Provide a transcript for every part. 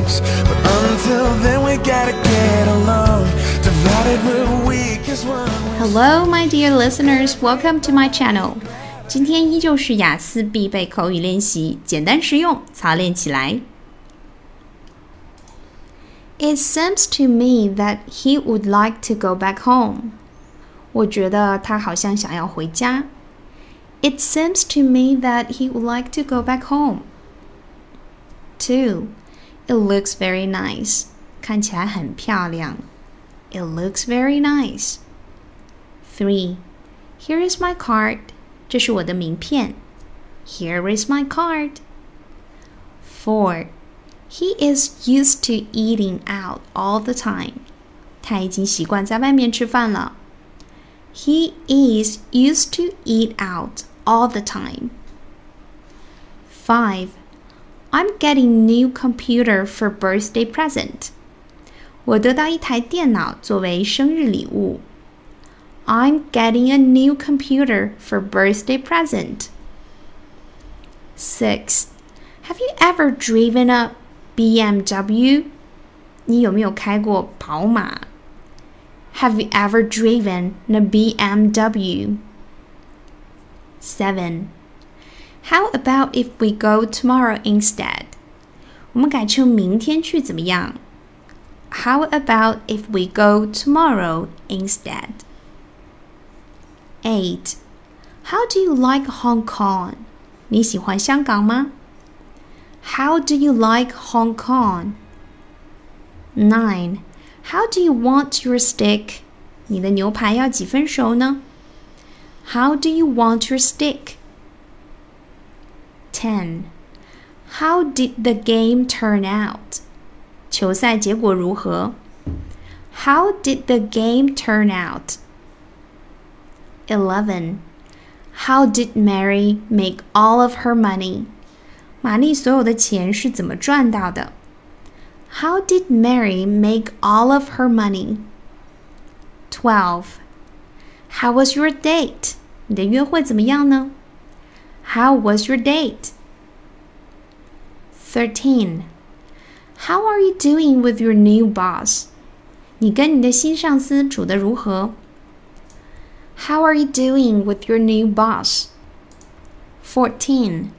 that place. But until then, we gotta get along. Divided we're weak as one. Hello, my dear listeners. Welcome to my channel. 今天依旧是雅思必备口语练习，简单实用，操练起来。It seems to me that he would like to go back home. 我觉得他好像想要回家。It seems to me that he would like to go back home. 2. It looks very nice. 看起来很漂亮。It looks very nice. 3. Here is my card. 这是我的名片。Here is my card. 4. He is used to eating out all the time. 他已经习惯在外面吃饭了。He is used to eat out all the time. 5. I'm getting new computer for birthday present. 我得到一台电脑作为生日礼物。I'm getting a new computer for birthday present. 6. Have you ever driven a BMW? 你有没有开过宝马？Have you ever driven a BMW? 7. How about if we go tomorrow instead? 我们改成明天去怎么样？How about if we go tomorrow instead? 8. How do you like Hong Kong? 你喜欢香港吗？How do you like Hong Kong? 9. How do you want your steak? 你的牛排要几分熟呢？How do you want your steak? 10. How did the game turn out? 球赛结果如何？How did the game turn out? 11. How did Mary make all of her money? 玛丽所有的钱是怎么赚到的？How did Mary make all of her money? 12. How was your date? 你的约会怎么样呢 ？How was your date? 13. How are you doing with your new boss? 你跟你的新上司处得如何？how are you doing with your new boss? 14.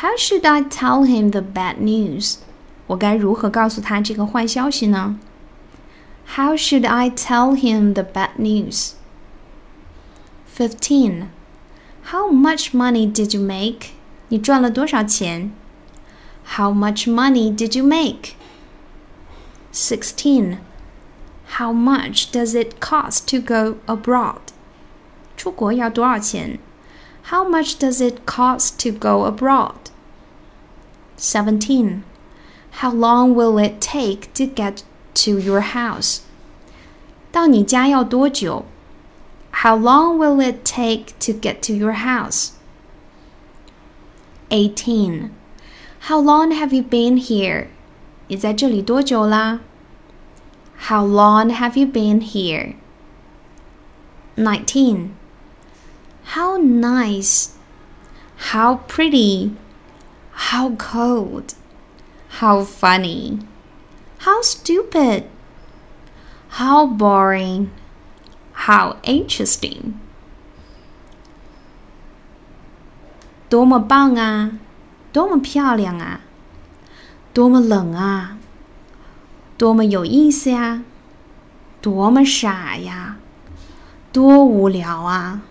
How should I tell him the bad news? 我该如何告诉他这个坏消息呢？How should I tell him the bad news? 15. How much money did you make? 你赚了多少钱？How much money did you make? 16. How much does it cost to go abroad? 出国要多少钱？How much does it cost to go abroad? 17. How long will it take to get to your house? 到你家要多久 ？How long will it take to get to your house? 18. How long have you been here? 你在这里多久啦？How long have you been here? 19. How nice! How pretty! How cold! How funny! How stupid! How boring! How interesting! 多么棒啊！多么漂亮啊！多么冷啊！多么有意思呀！多么傻呀！多无聊啊！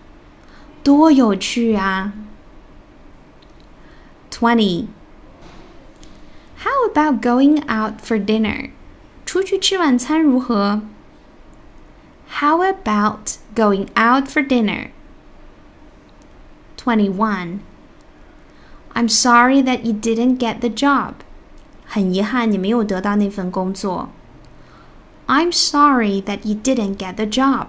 多有趣啊！Twenty. How about going out for dinner? 出去吃晚餐如何 ？How about going out for dinner? Twenty-one. I'm sorry that you didn't get the job. 很遗憾你没有得到那份工作。I'm sorry that you didn't get the job.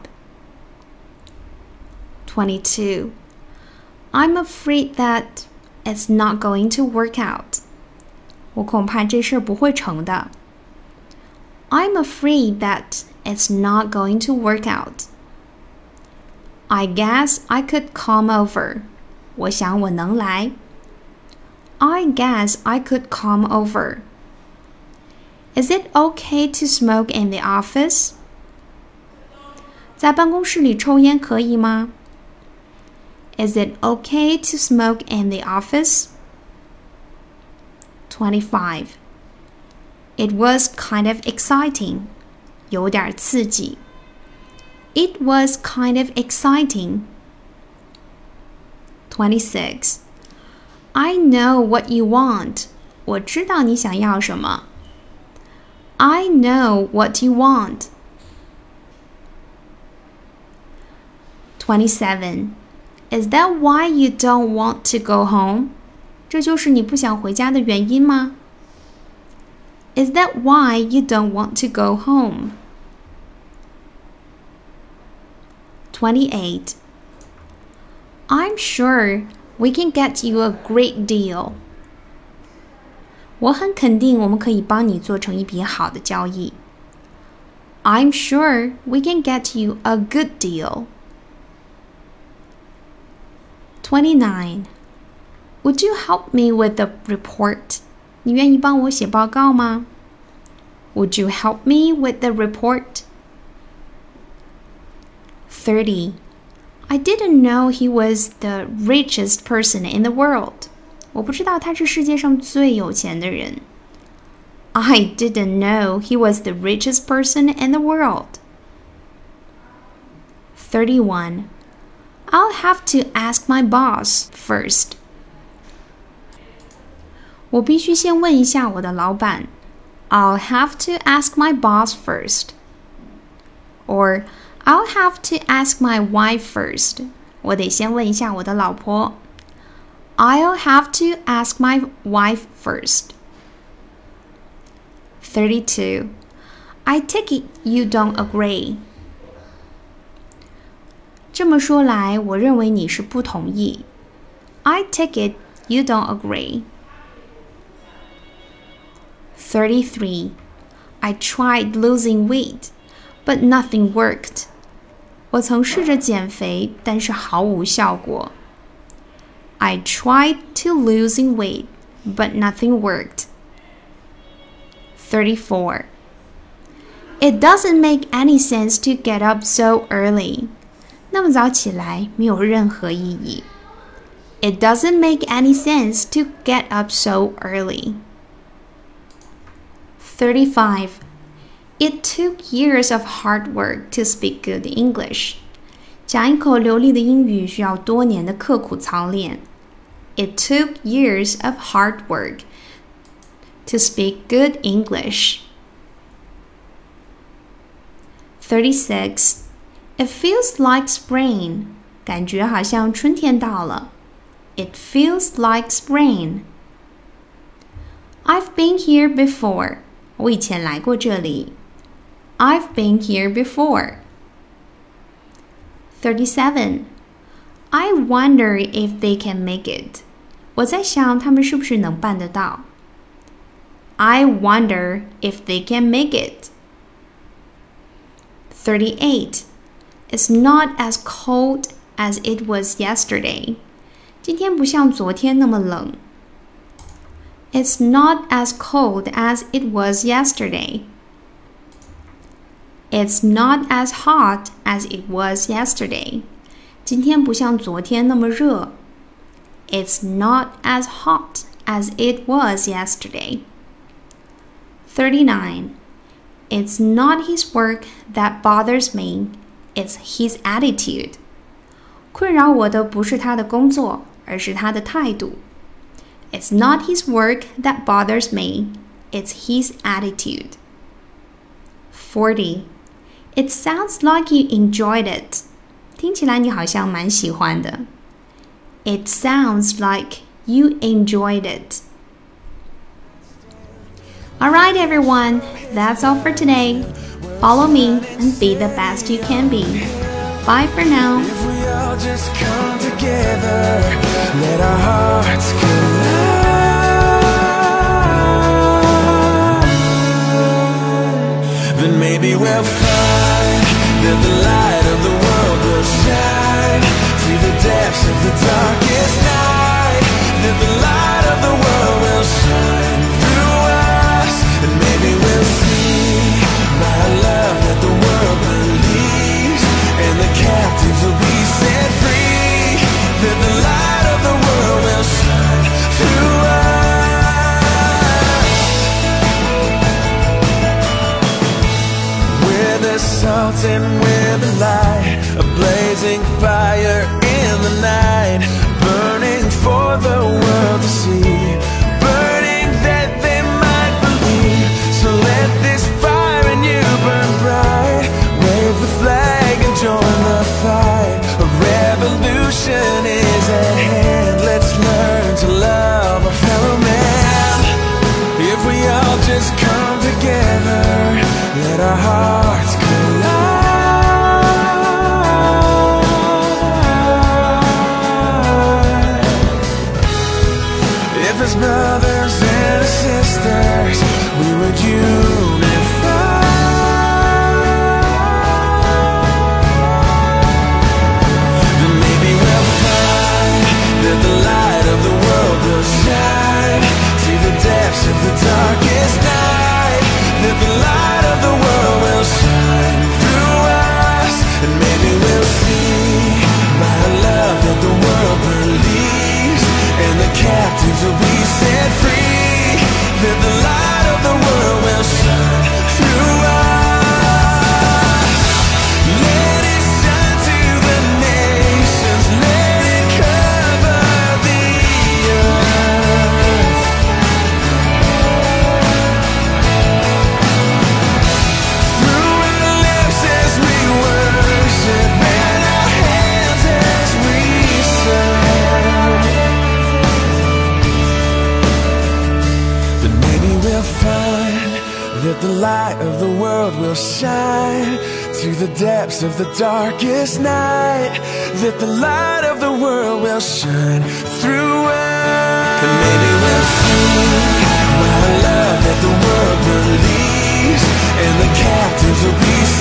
22. I'm afraid that it's not going to work out. 我恐怕这事儿不会成的。I'm afraid that it's not going to work out. I guess I could come over. 我想我能来。 I guess I could come over. Is it okay to smoke in the office? 在办公室里抽烟可以吗？Is it okay to smoke in the office? 25. It was kind of exciting. 有点刺激。It was kind of exciting. 26. I know what you want. 我知道你想要什么。I know what you want. 27. Is that why you don't want to go home? 这就是你不想回家的原因吗？Is that why you don't want to go home? 28. I'm sure we can get you a great deal. 我很肯定我们可以帮你做成一笔好的交易。I'm sure we can get you a good deal. 29. Would you help me with the report? 你愿意帮我写报告吗？Would you help me with the report? 30. I didn't know he was the richest person in the world. 我不知道他是世界上最有钱的人。I didn't know he was the richest person in the world. 31. I'll have to ask my boss first. 我必须先问一下我的老板。I'll have to ask my boss first. Or I'll have to ask my wife first. 我得先问一下我的老婆。I'll have to ask my wife first. 32. I take it you don't agree. 这么说来，我认为你是不同意。I take it you don't agree. 33. I tried losing weight, but nothing worked. 我曾试着减肥，但是毫无效果。I tried to losing weight, but nothing worked. 34. It doesn't make any sense to get up so early. 那么早起来没有任何意义。It doesn't make any sense to get up so early. 35. It took years of hard work to speak good English. 讲一口流利的英语需要多年的刻苦操练。It took years of hard work to speak good English. 36. It feels like spring. 感觉好像春天到了。It feels like spring. I've been here before. 我以前来过这里。 I've been here before. 37. I wonder if they can make it. 我在想他们是不是能办得到。I wonder if they can make it. 38. It's not as cold as it was yesterday. 今天不像昨天那么冷。It's not as cold as it was yesterday. It's not as hot as it was yesterday. 今天不像昨天那么热。It's not as hot as it was yesterday. 39. It's not his work that bothers me, it's his attitude. 困扰我的不是他的工作，而是他的态度。It's not his work that bothers me, it's his attitude. 40. It sounds like you enjoyed it. 听起来你好像蛮喜欢的。It sounds like you enjoyed it. Alright, everyone, that's all for today. Follow me and be the best you can be. Bye for now. If we all just come together, let our hearts collide, then maybe we'll find that the light of the world will shine through the depths of the darkest night. That the light of the world will shine through us, and maybe. depths of the darkest night that the light of the world will shine through us. And maybe we'll see what love that the world believes, and the captives will be.